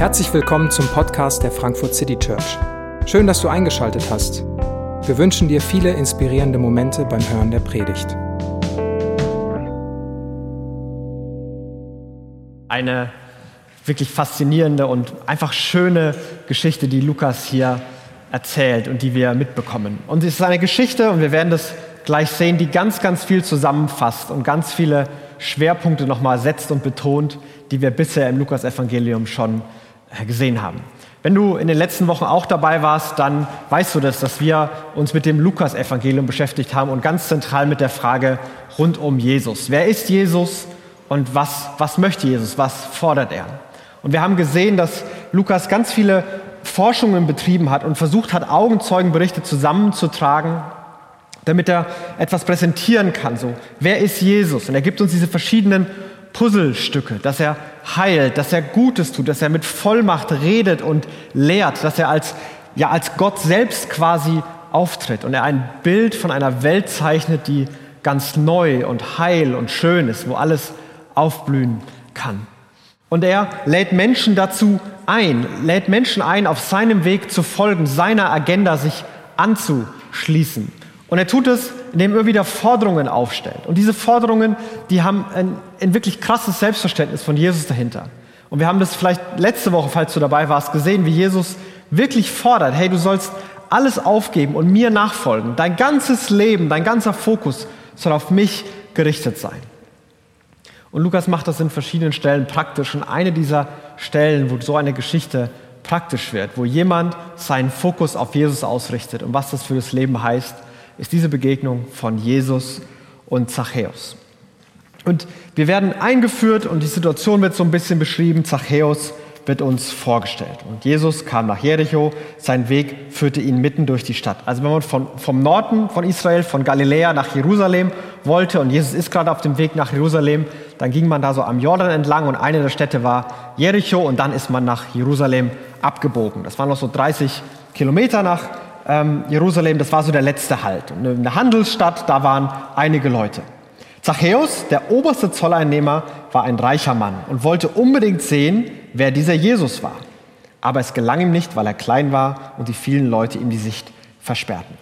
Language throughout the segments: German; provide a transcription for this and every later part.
Herzlich willkommen zum Podcast der Frankfurt City Church. Schön, dass du eingeschaltet hast. Wir wünschen dir viele inspirierende Momente beim Hören der Predigt. Eine wirklich faszinierende und einfach schöne Geschichte, die Lukas hier erzählt und die wir mitbekommen. Und es ist eine Geschichte, und wir werden das gleich sehen, die ganz, ganz viel zusammenfasst und ganz viele Schwerpunkte nochmal setzt und betont, die wir bisher im Lukas-Evangelium schon gesehen haben. Wenn du in den letzten Wochen auch dabei warst, dann weißt du das, dass wir uns mit dem Lukas-Evangelium beschäftigt haben und ganz zentral mit der Frage rund um Jesus. Wer ist Jesus und was, was möchte Jesus? Was fordert er? Und wir haben gesehen, dass Lukas ganz viele Forschungen betrieben hat und versucht hat, Augenzeugenberichte zusammenzutragen, damit er etwas präsentieren kann. So, wer ist Jesus? Und er gibt uns diese verschiedenen Puzzlestücke, dass er heilt, dass er Gutes tut, dass er mit Vollmacht redet und lehrt, dass er als, ja, als Gott selbst quasi auftritt und er ein Bild von einer Welt zeichnet, die ganz neu und heil und schön ist, wo alles aufblühen kann. Und er lädt Menschen dazu ein, lädt Menschen ein, auf seinem Weg zu folgen, seiner Agenda sich anzuschließen. Und er tut es, indem er wieder Forderungen aufstellt. Und diese Forderungen, die haben ein, ein wirklich krasses Selbstverständnis von Jesus dahinter. Und wir haben das vielleicht letzte Woche, falls du dabei warst, gesehen, wie Jesus wirklich fordert, hey, du sollst alles aufgeben und mir nachfolgen. Dein ganzes Leben, dein ganzer Fokus soll auf mich gerichtet sein. Und Lukas macht das in verschiedenen Stellen praktisch. Und eine dieser Stellen, wo so eine Geschichte praktisch wird, wo jemand seinen Fokus auf Jesus ausrichtet und was das für das Leben heißt, ist diese Begegnung von Jesus und Zachäus. Und wir werden eingeführt und die Situation wird so ein bisschen beschrieben. Zachäus wird uns vorgestellt. Und Jesus kam nach Jericho, sein Weg führte ihn mitten durch die Stadt. Also wenn man von, vom Norden von Israel, von Galiläa nach Jerusalem wollte und Jesus ist gerade auf dem Weg nach Jerusalem, dann ging man da so am Jordan entlang und eine der Städte war Jericho und dann ist man nach Jerusalem abgebogen. Das waren noch so 30 Kilometer nach ähm, Jerusalem, das war so der letzte Halt. Eine Handelsstadt, da waren einige Leute. Zachäus, der oberste Zolleinnehmer, war ein reicher Mann und wollte unbedingt sehen, wer dieser Jesus war. Aber es gelang ihm nicht, weil er klein war und die vielen Leute ihm die Sicht versperrten.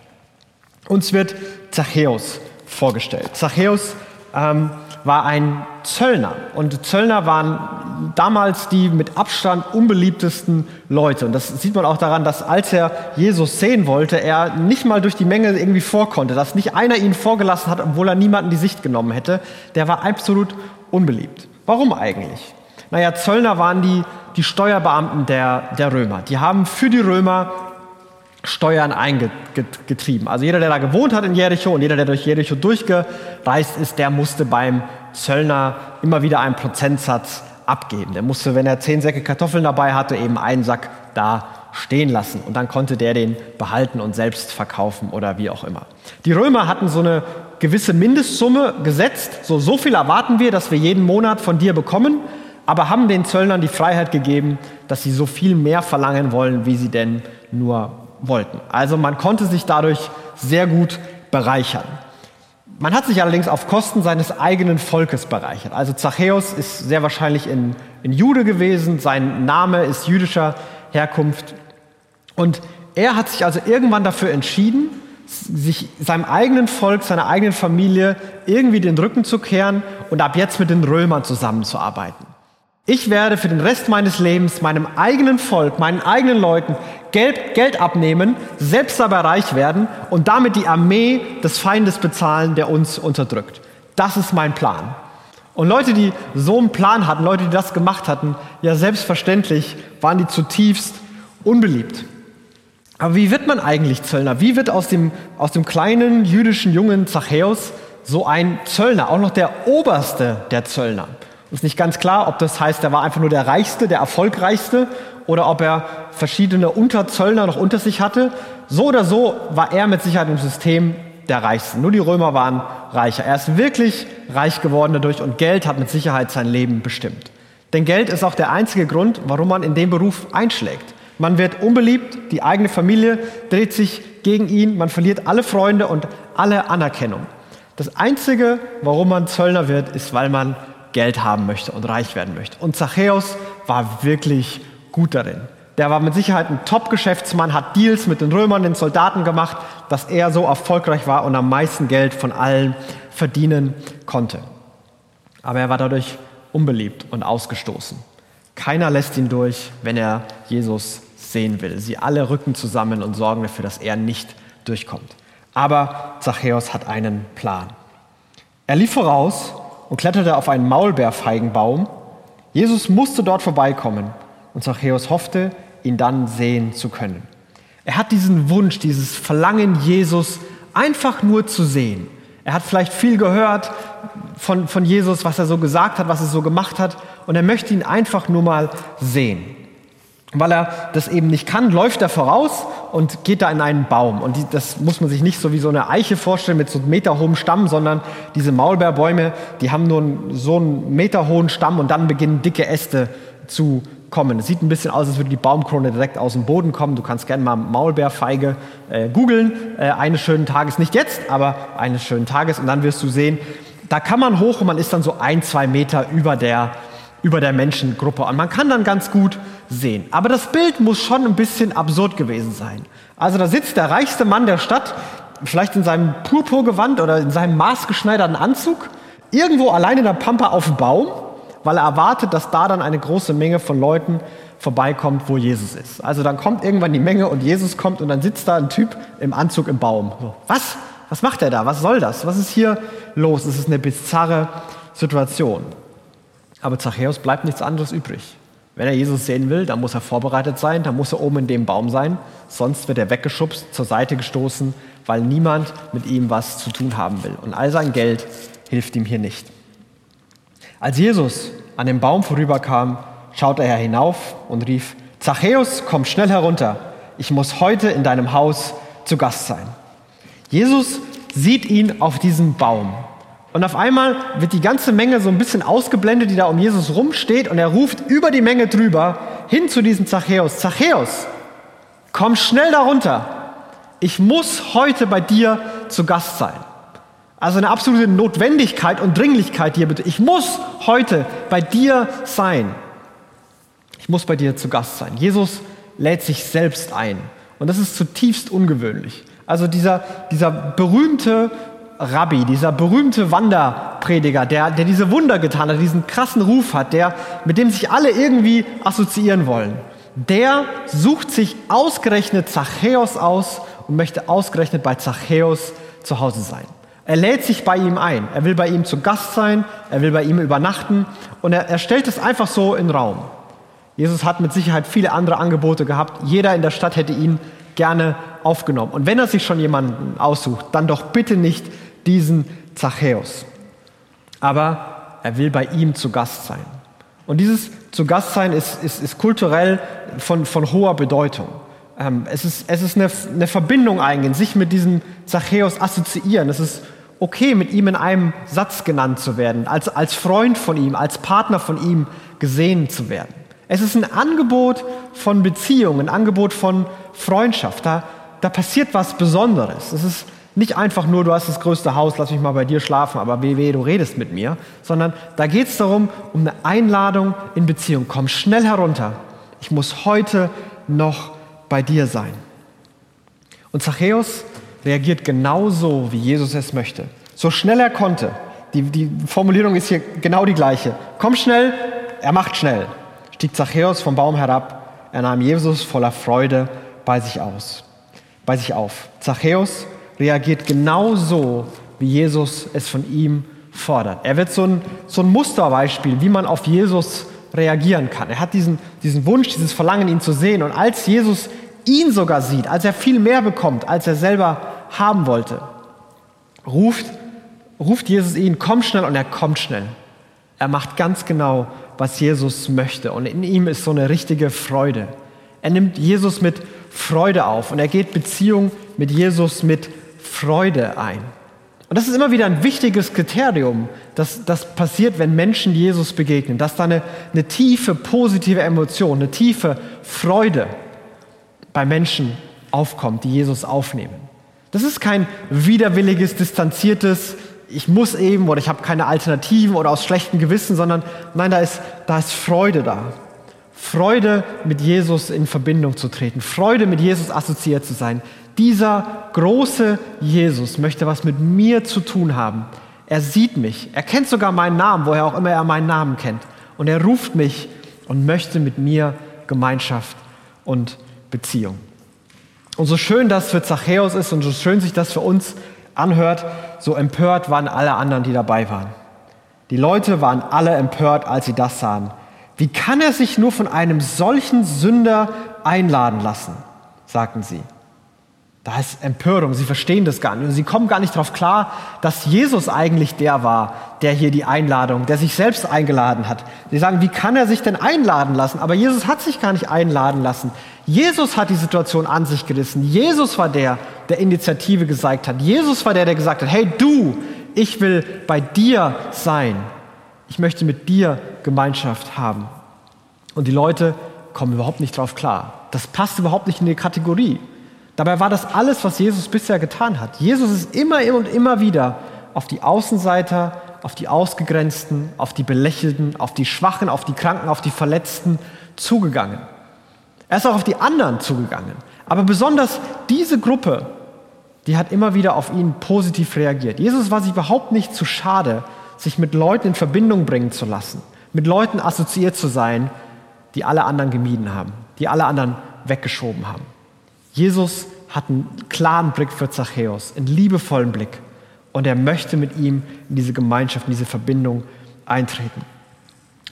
Uns wird Zachäus vorgestellt. Zachäus ähm, war ein Zöllner. Und Zöllner waren damals die mit Abstand unbeliebtesten Leute. Und das sieht man auch daran, dass als er Jesus sehen wollte, er nicht mal durch die Menge irgendwie vorkonnte, dass nicht einer ihn vorgelassen hat, obwohl er niemanden die Sicht genommen hätte. Der war absolut unbeliebt. Warum eigentlich? Naja, Zöllner waren die, die Steuerbeamten der, der Römer. Die haben für die Römer Steuern eingetrieben. Also jeder, der da gewohnt hat in Jericho und jeder, der durch Jericho durchgereist ist, der musste beim Zöllner immer wieder einen Prozentsatz abgeben. Der musste, wenn er zehn Säcke Kartoffeln dabei hatte, eben einen Sack da stehen lassen. Und dann konnte der den behalten und selbst verkaufen oder wie auch immer. Die Römer hatten so eine gewisse Mindestsumme gesetzt. So, so viel erwarten wir, dass wir jeden Monat von dir bekommen, aber haben den Zöllnern die Freiheit gegeben, dass sie so viel mehr verlangen wollen, wie sie denn nur wollten. Also man konnte sich dadurch sehr gut bereichern. Man hat sich allerdings auf Kosten seines eigenen Volkes bereichert. Also Zachäus ist sehr wahrscheinlich in, in Jude gewesen, sein Name ist jüdischer Herkunft. Und er hat sich also irgendwann dafür entschieden, sich seinem eigenen Volk, seiner eigenen Familie irgendwie den Rücken zu kehren und ab jetzt mit den Römern zusammenzuarbeiten. Ich werde für den Rest meines Lebens meinem eigenen Volk, meinen eigenen Leuten Geld, Geld abnehmen, selbst dabei reich werden und damit die Armee des Feindes bezahlen, der uns unterdrückt. Das ist mein Plan. Und Leute, die so einen Plan hatten, Leute, die das gemacht hatten, ja selbstverständlich waren die zutiefst unbeliebt. Aber wie wird man eigentlich Zöllner? Wie wird aus dem, aus dem kleinen jüdischen Jungen Zachäus so ein Zöllner, auch noch der oberste der Zöllner? Ist nicht ganz klar, ob das heißt, er war einfach nur der Reichste, der Erfolgreichste oder ob er verschiedene Unterzöllner noch unter sich hatte. So oder so war er mit Sicherheit im System der Reichste. Nur die Römer waren reicher. Er ist wirklich reich geworden dadurch und Geld hat mit Sicherheit sein Leben bestimmt. Denn Geld ist auch der einzige Grund, warum man in dem Beruf einschlägt. Man wird unbeliebt, die eigene Familie dreht sich gegen ihn, man verliert alle Freunde und alle Anerkennung. Das Einzige, warum man Zöllner wird, ist, weil man Geld haben möchte und reich werden möchte. Und Zachäus war wirklich gut darin. Der war mit Sicherheit ein Top-Geschäftsmann, hat Deals mit den Römern, den Soldaten gemacht, dass er so erfolgreich war und am meisten Geld von allen verdienen konnte. Aber er war dadurch unbeliebt und ausgestoßen. Keiner lässt ihn durch, wenn er Jesus sehen will. Sie alle rücken zusammen und sorgen dafür, dass er nicht durchkommt. Aber Zachäus hat einen Plan. Er lief voraus und kletterte auf einen Maulbeerfeigenbaum. Jesus musste dort vorbeikommen und Zachäus hoffte, ihn dann sehen zu können. Er hat diesen Wunsch, dieses Verlangen, Jesus einfach nur zu sehen. Er hat vielleicht viel gehört von, von Jesus, was er so gesagt hat, was er so gemacht hat, und er möchte ihn einfach nur mal sehen. Weil er das eben nicht kann, läuft er voraus und geht da in einen Baum. Und die, das muss man sich nicht so wie so eine Eiche vorstellen mit so einem meterhohen Stamm, sondern diese Maulbeerbäume, die haben nur so einen meterhohen Stamm und dann beginnen dicke Äste zu kommen. Es sieht ein bisschen aus, als würde die Baumkrone direkt aus dem Boden kommen. Du kannst gerne mal Maulbeerfeige äh, googeln. Äh, eines schönen Tages, nicht jetzt, aber eines schönen Tages. Und dann wirst du sehen, da kann man hoch und man ist dann so ein, zwei Meter über der, über der Menschengruppe. Und man kann dann ganz gut sehen. Aber das Bild muss schon ein bisschen absurd gewesen sein. Also da sitzt der reichste Mann der Stadt, vielleicht in seinem Purpurgewand oder in seinem maßgeschneiderten Anzug, irgendwo allein in der Pampa auf dem Baum, weil er erwartet, dass da dann eine große Menge von Leuten vorbeikommt, wo Jesus ist. Also dann kommt irgendwann die Menge und Jesus kommt und dann sitzt da ein Typ im Anzug im Baum. So, was? Was macht er da? Was soll das? Was ist hier los? Es ist eine bizarre Situation. Aber Zachäus bleibt nichts anderes übrig. Wenn er Jesus sehen will, dann muss er vorbereitet sein, dann muss er oben in dem Baum sein, sonst wird er weggeschubst, zur Seite gestoßen, weil niemand mit ihm was zu tun haben will. Und all sein Geld hilft ihm hier nicht. Als Jesus an dem Baum vorüberkam, schaute er hinauf und rief, Zachäus, komm schnell herunter, ich muss heute in deinem Haus zu Gast sein. Jesus sieht ihn auf diesem Baum und auf einmal wird die ganze Menge so ein bisschen ausgeblendet, die da um Jesus rumsteht. Und er ruft über die Menge drüber hin zu diesem Zachäus. Zachäus, komm schnell darunter. Ich muss heute bei dir zu Gast sein. Also eine absolute Notwendigkeit und Dringlichkeit hier bitte. Ich muss heute bei dir sein. Ich muss bei dir zu Gast sein. Jesus lädt sich selbst ein. Und das ist zutiefst ungewöhnlich. Also dieser, dieser berühmte Rabbi, dieser berühmte Wanderprediger, der, der diese Wunder getan hat, diesen krassen Ruf hat, der, mit dem sich alle irgendwie assoziieren wollen, der sucht sich ausgerechnet Zachäus aus und möchte ausgerechnet bei Zachäus zu Hause sein. Er lädt sich bei ihm ein. Er will bei ihm zu Gast sein. Er will bei ihm übernachten. Und er, er stellt es einfach so in den Raum. Jesus hat mit Sicherheit viele andere Angebote gehabt. Jeder in der Stadt hätte ihn gerne aufgenommen. Und wenn er sich schon jemanden aussucht, dann doch bitte nicht diesen Zachäus. Aber er will bei ihm zu Gast sein. Und dieses zu Gast sein ist, ist, ist kulturell von, von hoher Bedeutung. Ähm, es ist, es ist eine, eine Verbindung eingehen, sich mit diesem Zachäus assoziieren. Es ist okay, mit ihm in einem Satz genannt zu werden, als, als Freund von ihm, als Partner von ihm gesehen zu werden. Es ist ein Angebot von Beziehung, ein Angebot von Freundschaft. Da, da passiert was Besonderes. Es ist nicht einfach nur, du hast das größte Haus, lass mich mal bei dir schlafen, aber weh, weh, du redest mit mir, sondern da geht es darum, um eine Einladung in Beziehung. Komm schnell herunter. Ich muss heute noch bei dir sein. Und Zachäus reagiert genauso, wie Jesus es möchte. So schnell er konnte. Die, die Formulierung ist hier genau die gleiche. Komm schnell, er macht schnell. Stieg Zachäus vom Baum herab, er nahm Jesus voller Freude bei sich aus, bei sich auf. Zachäus reagiert genauso, wie Jesus es von ihm fordert. Er wird so ein, so ein Musterbeispiel, wie man auf Jesus reagieren kann. Er hat diesen, diesen Wunsch, dieses Verlangen, ihn zu sehen. Und als Jesus ihn sogar sieht, als er viel mehr bekommt, als er selber haben wollte, ruft, ruft Jesus ihn, komm schnell und er kommt schnell. Er macht ganz genau, was Jesus möchte. Und in ihm ist so eine richtige Freude. Er nimmt Jesus mit Freude auf und er geht Beziehung mit Jesus mit Freude ein. Und das ist immer wieder ein wichtiges Kriterium, das, das passiert, wenn Menschen Jesus begegnen, dass da eine, eine tiefe positive Emotion, eine tiefe Freude bei Menschen aufkommt, die Jesus aufnehmen. Das ist kein widerwilliges, distanziertes, ich muss eben oder ich habe keine Alternativen oder aus schlechtem Gewissen, sondern nein, da ist, da ist Freude da. Freude mit Jesus in Verbindung zu treten, Freude mit Jesus assoziiert zu sein. Dieser große Jesus möchte was mit mir zu tun haben. Er sieht mich, er kennt sogar meinen Namen, woher auch immer er meinen Namen kennt. Und er ruft mich und möchte mit mir Gemeinschaft und Beziehung. Und so schön das für Zachäus ist und so schön sich das für uns anhört, so empört waren alle anderen, die dabei waren. Die Leute waren alle empört, als sie das sahen. Wie kann er sich nur von einem solchen Sünder einladen lassen? sagten sie. Da ist Empörung, sie verstehen das gar nicht. Und sie kommen gar nicht darauf klar, dass Jesus eigentlich der war, der hier die Einladung, der sich selbst eingeladen hat. Sie sagen, wie kann er sich denn einladen lassen? Aber Jesus hat sich gar nicht einladen lassen. Jesus hat die Situation an sich gerissen. Jesus war der, der Initiative gezeigt hat. Jesus war der, der gesagt hat, hey du, ich will bei dir sein. Ich möchte mit dir Gemeinschaft haben. Und die Leute kommen überhaupt nicht drauf klar. Das passt überhaupt nicht in die Kategorie. Dabei war das alles, was Jesus bisher getan hat. Jesus ist immer und immer wieder auf die Außenseiter, auf die Ausgegrenzten, auf die Belächelten, auf die Schwachen, auf die Kranken, auf die Verletzten zugegangen. Er ist auch auf die anderen zugegangen. Aber besonders diese Gruppe, die hat immer wieder auf ihn positiv reagiert. Jesus war sich überhaupt nicht zu schade, sich mit Leuten in Verbindung bringen zu lassen, mit Leuten assoziiert zu sein, die alle anderen gemieden haben, die alle anderen weggeschoben haben. Jesus hat einen klaren Blick für Zachäus, einen liebevollen Blick. Und er möchte mit ihm in diese Gemeinschaft, in diese Verbindung eintreten.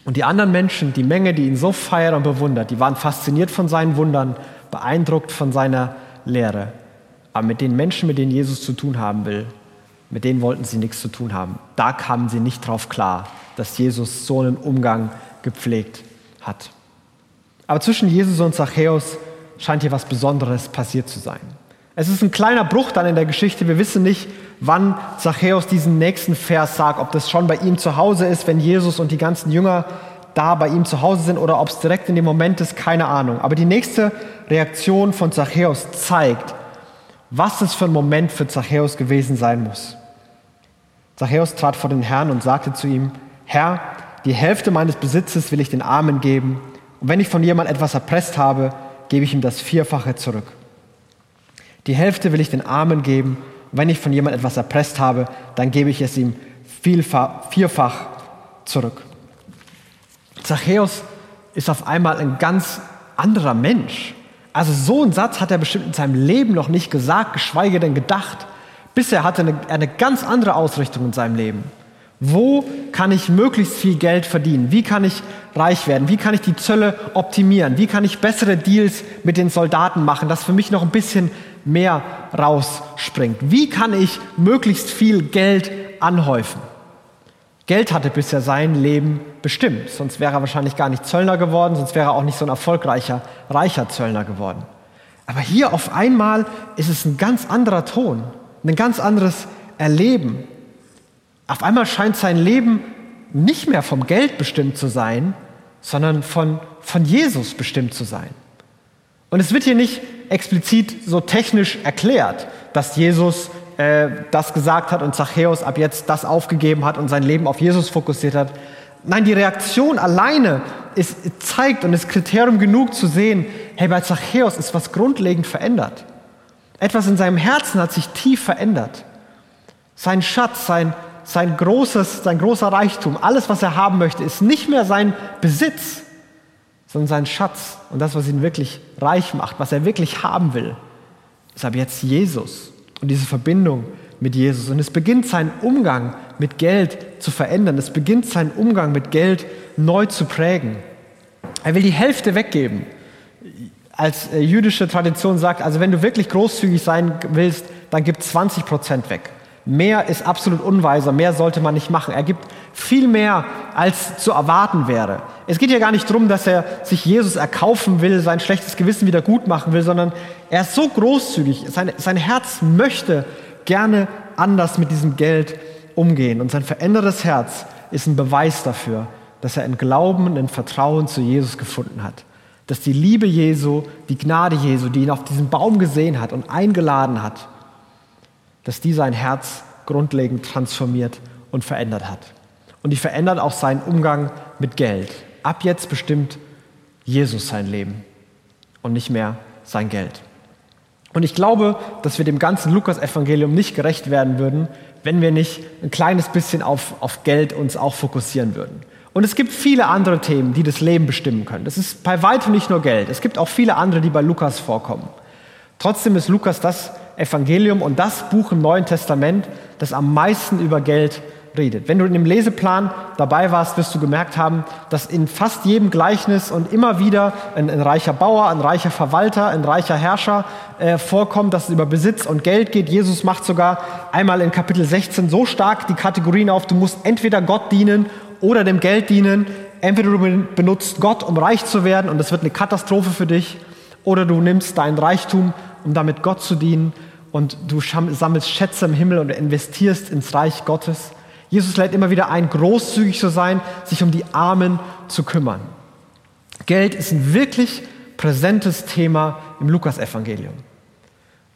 Und die anderen Menschen, die Menge, die ihn so feiert und bewundert, die waren fasziniert von seinen Wundern, beeindruckt von seiner Lehre. Aber mit den Menschen, mit denen Jesus zu tun haben will, mit denen wollten sie nichts zu tun haben. Da kamen sie nicht drauf klar, dass Jesus so einen Umgang gepflegt hat. Aber zwischen Jesus und Zachäus scheint hier was Besonderes passiert zu sein. Es ist ein kleiner Bruch dann in der Geschichte. Wir wissen nicht, wann Zachäus diesen nächsten Vers sagt, ob das schon bei ihm zu Hause ist, wenn Jesus und die ganzen Jünger da bei ihm zu Hause sind oder ob es direkt in dem Moment ist, keine Ahnung. Aber die nächste Reaktion von Zachäus zeigt, was es für ein Moment für Zachäus gewesen sein muss. Zachäus trat vor den Herrn und sagte zu ihm, Herr, die Hälfte meines Besitzes will ich den Armen geben, und wenn ich von jemand etwas erpresst habe, gebe ich ihm das Vierfache zurück. Die Hälfte will ich den Armen geben. Wenn ich von jemandem etwas erpresst habe, dann gebe ich es ihm vierfach zurück. Zachäus ist auf einmal ein ganz anderer Mensch. Also so einen Satz hat er bestimmt in seinem Leben noch nicht gesagt, geschweige denn gedacht. Bisher hatte er eine, eine ganz andere Ausrichtung in seinem Leben. Wo kann ich möglichst viel Geld verdienen? Wie kann ich reich werden? Wie kann ich die Zölle optimieren? Wie kann ich bessere Deals mit den Soldaten machen, dass für mich noch ein bisschen mehr rausspringt? Wie kann ich möglichst viel Geld anhäufen? Geld hatte bisher sein Leben bestimmt, sonst wäre er wahrscheinlich gar nicht Zöllner geworden, sonst wäre er auch nicht so ein erfolgreicher, reicher Zöllner geworden. Aber hier auf einmal ist es ein ganz anderer Ton, ein ganz anderes Erleben. Auf einmal scheint sein Leben nicht mehr vom Geld bestimmt zu sein, sondern von, von Jesus bestimmt zu sein. Und es wird hier nicht explizit so technisch erklärt, dass Jesus äh, das gesagt hat und Zachäus ab jetzt das aufgegeben hat und sein Leben auf Jesus fokussiert hat. Nein, die Reaktion alleine ist, zeigt und ist Kriterium genug zu sehen, hey, bei Zachäus ist was grundlegend verändert. Etwas in seinem Herzen hat sich tief verändert. Sein Schatz, sein, sein, großes, sein großer Reichtum, alles, was er haben möchte, ist nicht mehr sein Besitz, sondern sein Schatz und das, was ihn wirklich reich macht, was er wirklich haben will, ist aber jetzt Jesus und diese Verbindung mit Jesus. Und es beginnt seinen Umgang mit Geld zu verändern. Es beginnt seinen Umgang mit Geld neu zu prägen. Er will die Hälfte weggeben. Als äh, jüdische Tradition sagt, also wenn du wirklich großzügig sein willst, dann gib 20 Prozent weg. Mehr ist absolut unweiser, mehr sollte man nicht machen. Er gibt viel mehr, als zu erwarten wäre. Es geht ja gar nicht darum, dass er sich Jesus erkaufen will, sein schlechtes Gewissen wieder gut machen will, sondern er ist so großzügig, sein, sein Herz möchte gerne anders mit diesem Geld umgehen. Und sein verändertes Herz ist ein Beweis dafür, dass er in Glauben und in Vertrauen zu Jesus gefunden hat. Dass die Liebe Jesu, die Gnade Jesu, die ihn auf diesem Baum gesehen hat und eingeladen hat, dass die sein Herz grundlegend transformiert und verändert hat. Und die verändert auch seinen Umgang mit Geld. Ab jetzt bestimmt Jesus sein Leben und nicht mehr sein Geld. Und ich glaube, dass wir dem ganzen Lukas-Evangelium nicht gerecht werden würden, wenn wir nicht ein kleines bisschen auf, auf Geld uns auch fokussieren würden. Und es gibt viele andere Themen, die das Leben bestimmen können. Das ist bei weitem nicht nur Geld. Es gibt auch viele andere, die bei Lukas vorkommen. Trotzdem ist Lukas das Evangelium und das Buch im Neuen Testament, das am meisten über Geld redet. Wenn du in dem Leseplan dabei warst, wirst du gemerkt haben, dass in fast jedem Gleichnis und immer wieder ein, ein reicher Bauer, ein reicher Verwalter, ein reicher Herrscher äh, vorkommt, dass es über Besitz und Geld geht. Jesus macht sogar einmal in Kapitel 16 so stark die Kategorien auf, du musst entweder Gott dienen oder dem Geld dienen. Entweder du benutzt Gott, um reich zu werden und das wird eine Katastrophe für dich, oder du nimmst dein Reichtum, um damit Gott zu dienen und du sammelst Schätze im Himmel und investierst ins Reich Gottes. Jesus lädt immer wieder ein, großzügig zu sein, sich um die Armen zu kümmern. Geld ist ein wirklich präsentes Thema im Lukasevangelium.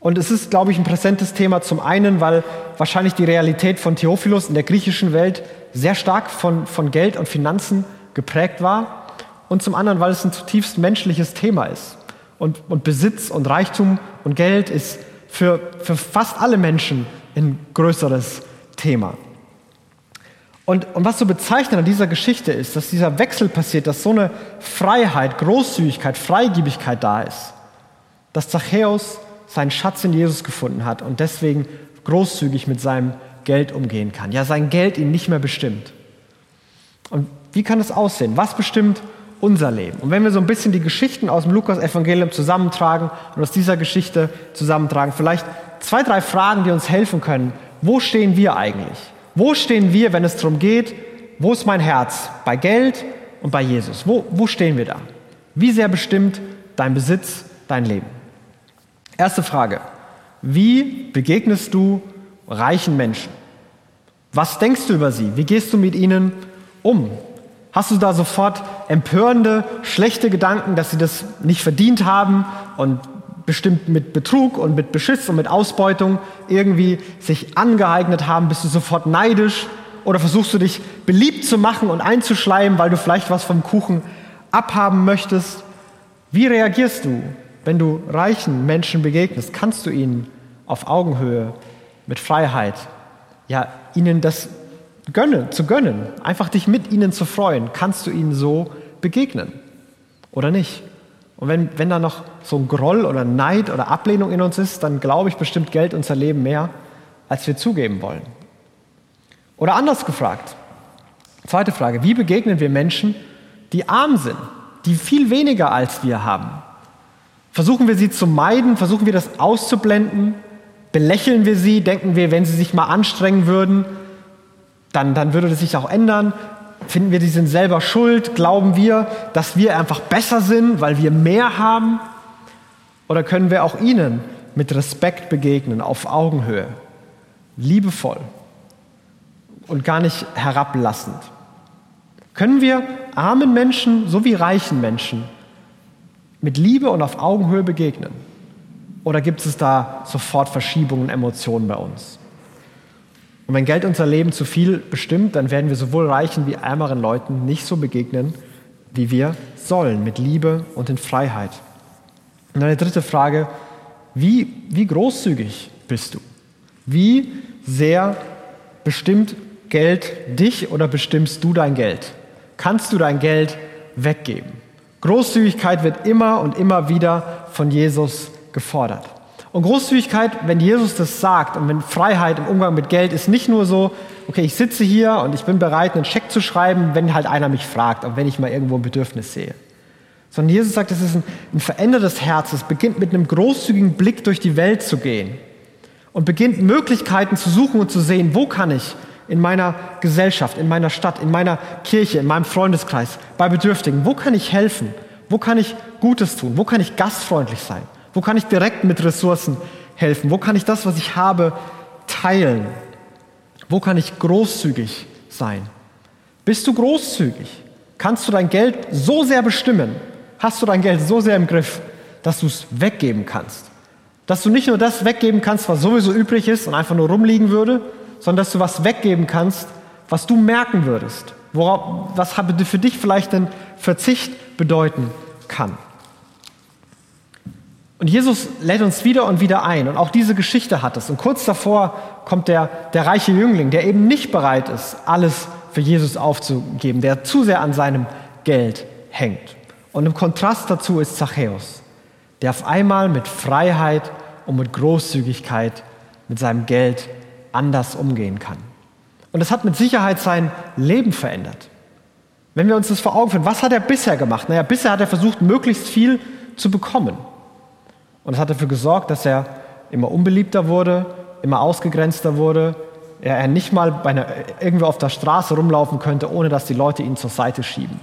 Und es ist, glaube ich, ein präsentes Thema zum einen, weil wahrscheinlich die Realität von Theophilus in der griechischen Welt sehr stark von, von Geld und Finanzen geprägt war. Und zum anderen, weil es ein zutiefst menschliches Thema ist. Und, und Besitz und Reichtum und Geld ist für, für fast alle Menschen ein größeres Thema. Und, und was so bezeichnend an dieser Geschichte ist, dass dieser Wechsel passiert, dass so eine Freiheit, Großzügigkeit, Freigiebigkeit da ist. Dass Zachäus seinen Schatz in Jesus gefunden hat und deswegen großzügig mit seinem Geld umgehen kann. Ja, sein Geld ihn nicht mehr bestimmt. Und wie kann das aussehen? Was bestimmt unser Leben? Und wenn wir so ein bisschen die Geschichten aus dem Lukas-Evangelium zusammentragen und aus dieser Geschichte zusammentragen, vielleicht zwei, drei Fragen, die uns helfen können. Wo stehen wir eigentlich? Wo stehen wir, wenn es darum geht, wo ist mein Herz? Bei Geld und bei Jesus. Wo, wo stehen wir da? Wie sehr bestimmt dein Besitz dein Leben? Erste Frage. Wie begegnest du reichen Menschen? Was denkst du über sie? Wie gehst du mit ihnen um? Hast du da sofort empörende, schlechte Gedanken, dass sie das nicht verdient haben und bestimmt mit Betrug und mit Beschiss und mit Ausbeutung irgendwie sich angeeignet haben, bist du sofort neidisch oder versuchst du dich beliebt zu machen und einzuschleimen, weil du vielleicht was vom Kuchen abhaben möchtest? Wie reagierst du, wenn du reichen Menschen begegnest? Kannst du ihnen auf Augenhöhe mit Freiheit, ja, ihnen das gönnen, zu gönnen, einfach dich mit ihnen zu freuen, kannst du ihnen so begegnen oder nicht? Und wenn, wenn da noch so ein Groll oder Neid oder Ablehnung in uns ist, dann glaube ich bestimmt Geld unser Leben mehr, als wir zugeben wollen. Oder anders gefragt, zweite Frage, wie begegnen wir Menschen, die arm sind, die viel weniger als wir haben? Versuchen wir sie zu meiden, versuchen wir das auszublenden, belächeln wir sie, denken wir, wenn sie sich mal anstrengen würden, dann, dann würde das sich auch ändern. Finden wir, die sind selber schuld? Glauben wir, dass wir einfach besser sind, weil wir mehr haben? Oder können wir auch ihnen mit Respekt begegnen, auf Augenhöhe, liebevoll und gar nicht herablassend? Können wir armen Menschen sowie reichen Menschen mit Liebe und auf Augenhöhe begegnen? Oder gibt es da sofort Verschiebungen, Emotionen bei uns? Und wenn Geld unser Leben zu viel bestimmt, dann werden wir sowohl reichen wie ärmeren Leuten nicht so begegnen, wie wir sollen, mit Liebe und in Freiheit. Und eine dritte Frage, wie, wie großzügig bist du? Wie sehr bestimmt Geld dich oder bestimmst du dein Geld? Kannst du dein Geld weggeben? Großzügigkeit wird immer und immer wieder von Jesus gefordert. Und Großzügigkeit, wenn Jesus das sagt und wenn Freiheit im Umgang mit Geld ist nicht nur so, okay, ich sitze hier und ich bin bereit, einen Scheck zu schreiben, wenn halt einer mich fragt und wenn ich mal irgendwo ein Bedürfnis sehe. Sondern Jesus sagt, es ist ein, ein verändertes Herz. Es beginnt mit einem großzügigen Blick durch die Welt zu gehen und beginnt Möglichkeiten zu suchen und zu sehen, wo kann ich in meiner Gesellschaft, in meiner Stadt, in meiner Kirche, in meinem Freundeskreis, bei Bedürftigen, wo kann ich helfen? Wo kann ich Gutes tun? Wo kann ich gastfreundlich sein? Wo kann ich direkt mit Ressourcen helfen? Wo kann ich das, was ich habe, teilen? Wo kann ich großzügig sein? Bist du großzügig? Kannst du dein Geld so sehr bestimmen? Hast du dein Geld so sehr im Griff, dass du es weggeben kannst? Dass du nicht nur das weggeben kannst, was sowieso übrig ist und einfach nur rumliegen würde, sondern dass du was weggeben kannst, was du merken würdest. Worauf, was für dich vielleicht ein Verzicht bedeuten kann. Und Jesus lädt uns wieder und wieder ein. Und auch diese Geschichte hat es. Und kurz davor kommt der, der reiche Jüngling, der eben nicht bereit ist, alles für Jesus aufzugeben, der zu sehr an seinem Geld hängt. Und im Kontrast dazu ist Zachäus, der auf einmal mit Freiheit und mit Großzügigkeit mit seinem Geld anders umgehen kann. Und das hat mit Sicherheit sein Leben verändert. Wenn wir uns das vor Augen führen, was hat er bisher gemacht? Naja, bisher hat er versucht, möglichst viel zu bekommen. Und es hat dafür gesorgt, dass er immer unbeliebter wurde, immer ausgegrenzter wurde, er nicht mal bei einer, irgendwo auf der Straße rumlaufen könnte, ohne dass die Leute ihn zur Seite schieben.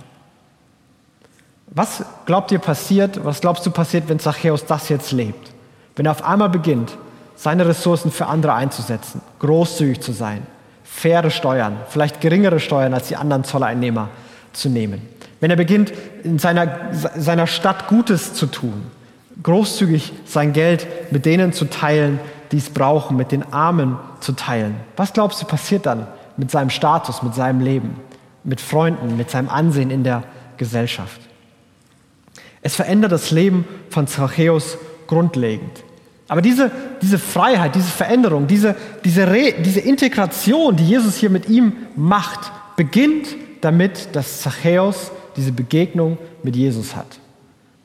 Was glaubt ihr passiert, was glaubst du passiert, wenn Zachäus das jetzt lebt? Wenn er auf einmal beginnt, seine Ressourcen für andere einzusetzen, großzügig zu sein, faire Steuern, vielleicht geringere Steuern als die anderen Zolleinnehmer zu nehmen. Wenn er beginnt, in seiner, seiner Stadt Gutes zu tun, großzügig sein Geld mit denen zu teilen, die es brauchen, mit den Armen zu teilen. Was glaubst du passiert dann mit seinem Status, mit seinem Leben, mit Freunden, mit seinem Ansehen in der Gesellschaft? Es verändert das Leben von Zachäus grundlegend. Aber diese, diese Freiheit, diese Veränderung, diese, diese, Re, diese Integration, die Jesus hier mit ihm macht, beginnt damit, dass Zachäus diese Begegnung mit Jesus hat.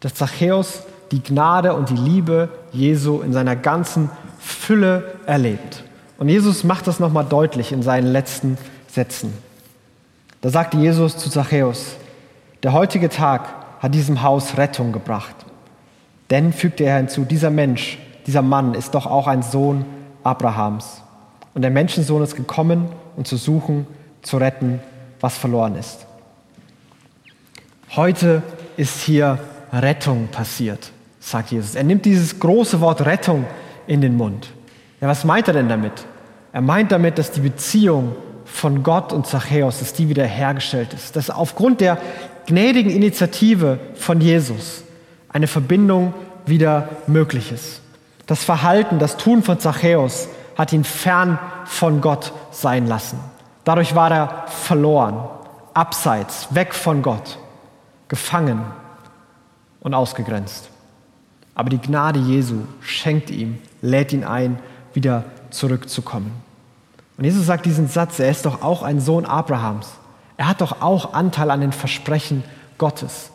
Dass Zachäus die Gnade und die Liebe Jesu in seiner ganzen Fülle erlebt. Und Jesus macht das nochmal deutlich in seinen letzten Sätzen. Da sagte Jesus zu Zachäus, der heutige Tag hat diesem Haus Rettung gebracht. Denn, fügte er hinzu, dieser Mensch, dieser Mann ist doch auch ein Sohn Abrahams. Und der Menschensohn ist gekommen, um zu suchen, zu retten, was verloren ist. Heute ist hier Rettung passiert, sagt Jesus. Er nimmt dieses große Wort Rettung in den Mund. Ja, was meint er denn damit? Er meint damit, dass die Beziehung von Gott und Zachäus, dass die wiederhergestellt ist. Dass aufgrund der gnädigen Initiative von Jesus eine Verbindung wieder möglich ist. Das Verhalten, das Tun von Zachäus hat ihn fern von Gott sein lassen. Dadurch war er verloren, abseits, weg von Gott, gefangen und ausgegrenzt. Aber die Gnade Jesu schenkt ihm, lädt ihn ein, wieder zurückzukommen. Und Jesus sagt diesen Satz, er ist doch auch ein Sohn Abrahams. Er hat doch auch Anteil an den Versprechen Gottes.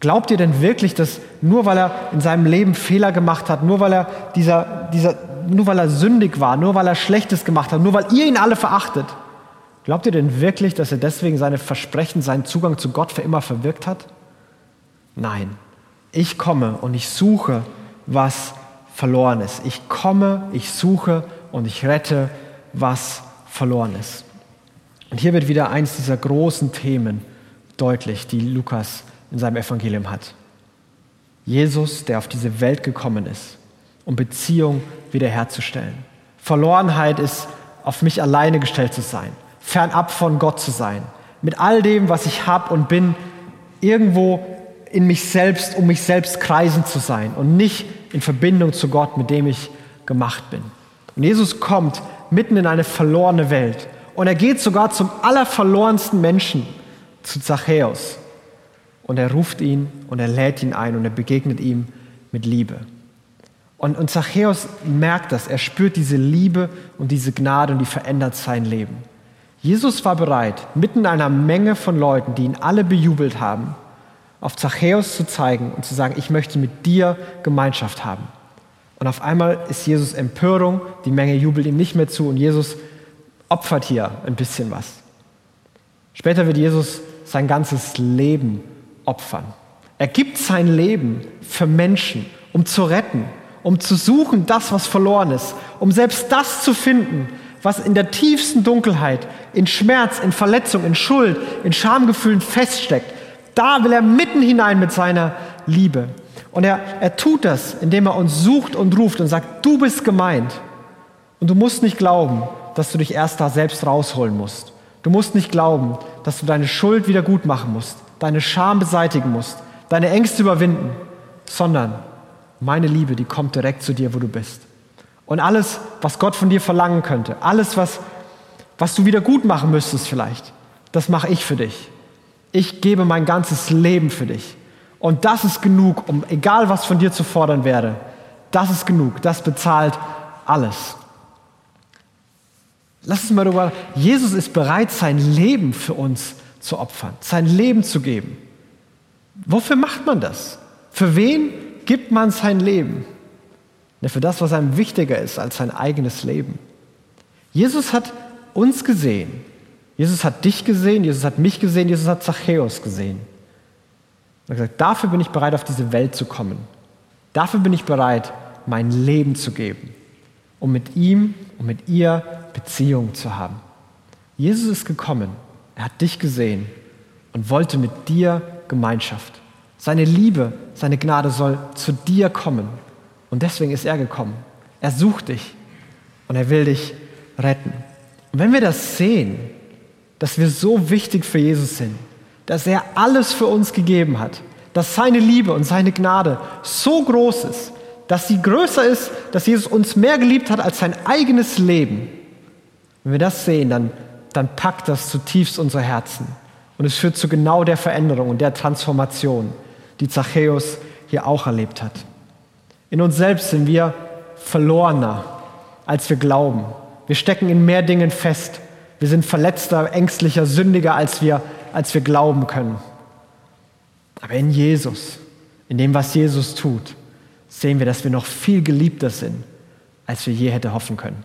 Glaubt ihr denn wirklich, dass nur weil er in seinem Leben Fehler gemacht hat, nur weil er dieser, dieser, nur weil er sündig war, nur weil er Schlechtes gemacht hat, nur weil ihr ihn alle verachtet, glaubt ihr denn wirklich, dass er deswegen seine Versprechen, seinen Zugang zu Gott für immer verwirkt hat? Nein. Ich komme und ich suche, was verloren ist. Ich komme, ich suche und ich rette, was verloren ist. Und hier wird wieder eins dieser großen Themen deutlich, die Lukas in seinem Evangelium hat. Jesus, der auf diese Welt gekommen ist, um Beziehung wiederherzustellen. Verlorenheit ist, auf mich alleine gestellt zu sein, fernab von Gott zu sein, mit all dem, was ich habe und bin, irgendwo in mich selbst, um mich selbst kreisend zu sein und nicht in Verbindung zu Gott, mit dem ich gemacht bin. Und Jesus kommt mitten in eine verlorene Welt und er geht sogar zum allerverlorensten Menschen, zu Zachäus. Und er ruft ihn und er lädt ihn ein und er begegnet ihm mit Liebe. Und, und Zachäus merkt das, er spürt diese Liebe und diese Gnade und die verändert sein Leben. Jesus war bereit, mitten in einer Menge von Leuten, die ihn alle bejubelt haben, auf Zachäus zu zeigen und zu sagen, ich möchte mit dir Gemeinschaft haben. Und auf einmal ist Jesus Empörung, die Menge jubelt ihm nicht mehr zu und Jesus opfert hier ein bisschen was. Später wird Jesus sein ganzes Leben opfern. Er gibt sein Leben für Menschen, um zu retten, um zu suchen, das, was verloren ist, um selbst das zu finden, was in der tiefsten Dunkelheit, in Schmerz, in Verletzung, in Schuld, in Schamgefühlen feststeckt. Da will er mitten hinein mit seiner Liebe. Und er, er tut das, indem er uns sucht und ruft und sagt, du bist gemeint. Und du musst nicht glauben, dass du dich erst da selbst rausholen musst. Du musst nicht glauben, dass du deine Schuld wieder gut machen musst, deine Scham beseitigen musst, deine Ängste überwinden, sondern meine Liebe, die kommt direkt zu dir, wo du bist. Und alles, was Gott von dir verlangen könnte, alles, was, was du wieder gut machen müsstest vielleicht, das mache ich für dich. Ich gebe mein ganzes Leben für dich. Und das ist genug, um egal was von dir zu fordern werde. Das ist genug. Das bezahlt alles. Lass uns mal darüber. Jesus ist bereit, sein Leben für uns zu opfern, sein Leben zu geben. Wofür macht man das? Für wen gibt man sein Leben? Ja, für das, was einem wichtiger ist als sein eigenes Leben. Jesus hat uns gesehen. Jesus hat dich gesehen, Jesus hat mich gesehen, Jesus hat Zachäus gesehen. Er hat gesagt, dafür bin ich bereit, auf diese Welt zu kommen. Dafür bin ich bereit, mein Leben zu geben, um mit ihm und mit ihr Beziehung zu haben. Jesus ist gekommen, er hat dich gesehen und wollte mit dir Gemeinschaft. Seine Liebe, seine Gnade soll zu dir kommen. Und deswegen ist er gekommen. Er sucht dich und er will dich retten. Und wenn wir das sehen, dass wir so wichtig für Jesus sind, dass er alles für uns gegeben hat, dass seine Liebe und seine Gnade so groß ist, dass sie größer ist, dass Jesus uns mehr geliebt hat als sein eigenes Leben. Wenn wir das sehen, dann, dann packt das zutiefst unser Herzen. Und es führt zu genau der Veränderung und der Transformation, die Zachäus hier auch erlebt hat. In uns selbst sind wir verlorener, als wir glauben. Wir stecken in mehr Dingen fest. Wir sind verletzter, ängstlicher, sündiger, als wir, als wir glauben können. Aber in Jesus, in dem, was Jesus tut, sehen wir, dass wir noch viel geliebter sind, als wir je hätte hoffen können.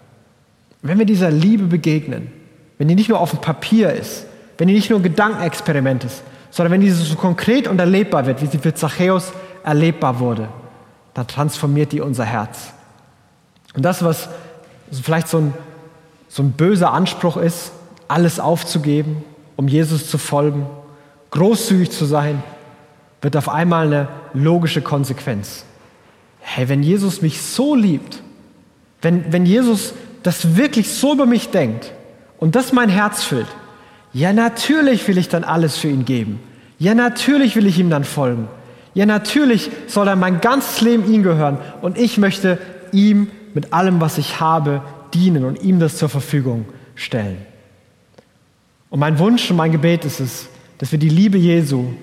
wenn wir dieser Liebe begegnen, wenn die nicht nur auf dem Papier ist, wenn die nicht nur ein Gedankenexperiment ist, sondern wenn diese so konkret und erlebbar wird, wie sie für Zachäus erlebbar wurde, dann transformiert die unser Herz. Und das, was vielleicht so ein, so ein böser Anspruch ist, alles aufzugeben, um Jesus zu folgen, großzügig zu sein, wird auf einmal eine logische Konsequenz. Hey, wenn Jesus mich so liebt, wenn, wenn Jesus das wirklich so über mich denkt und das mein Herz füllt, ja natürlich will ich dann alles für ihn geben. Ja natürlich will ich ihm dann folgen. Ja natürlich soll er mein ganzes Leben ihm gehören und ich möchte ihm mit allem, was ich habe, dienen und ihm das zur Verfügung stellen. Und mein Wunsch und mein Gebet ist es, dass wir die Liebe Jesu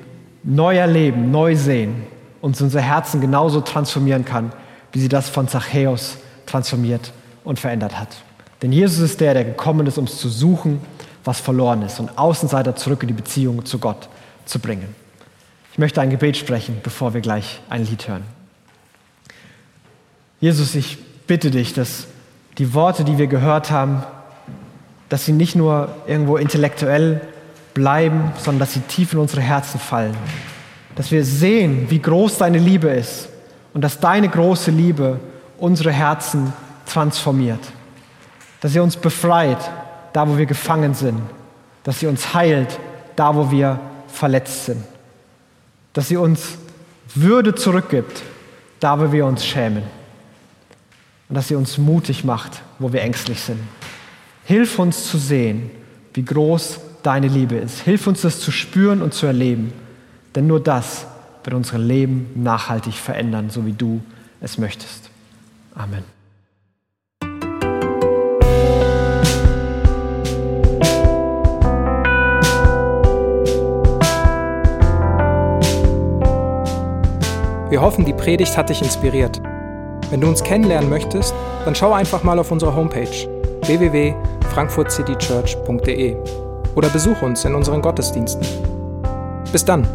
neu erleben, neu sehen und unser Herzen genauso transformieren kann, wie sie das von Zachäus transformiert und verändert hat. Denn Jesus ist der, der gekommen ist, um es zu suchen, was verloren ist und Außenseiter zurück in die Beziehung zu Gott zu bringen. Ich möchte ein Gebet sprechen, bevor wir gleich ein Lied hören. Jesus, ich bitte dich, dass die Worte, die wir gehört haben, dass sie nicht nur irgendwo intellektuell bleiben, sondern dass sie tief in unsere Herzen fallen. Dass wir sehen, wie groß deine Liebe ist und dass deine große Liebe unsere Herzen transformiert. Dass sie uns befreit, da wo wir gefangen sind. Dass sie uns heilt, da wo wir verletzt sind. Dass sie uns Würde zurückgibt, da wo wir uns schämen. Und dass sie uns mutig macht, wo wir ängstlich sind. Hilf uns zu sehen, wie groß deine Liebe ist. Hilf uns das zu spüren und zu erleben. Denn nur das wird unser Leben nachhaltig verändern, so wie du es möchtest. Amen. Wir hoffen, die Predigt hat dich inspiriert. Wenn du uns kennenlernen möchtest, dann schau einfach mal auf unsere Homepage www.frankfurtcitychurch.de oder besuch uns in unseren Gottesdiensten. Bis dann!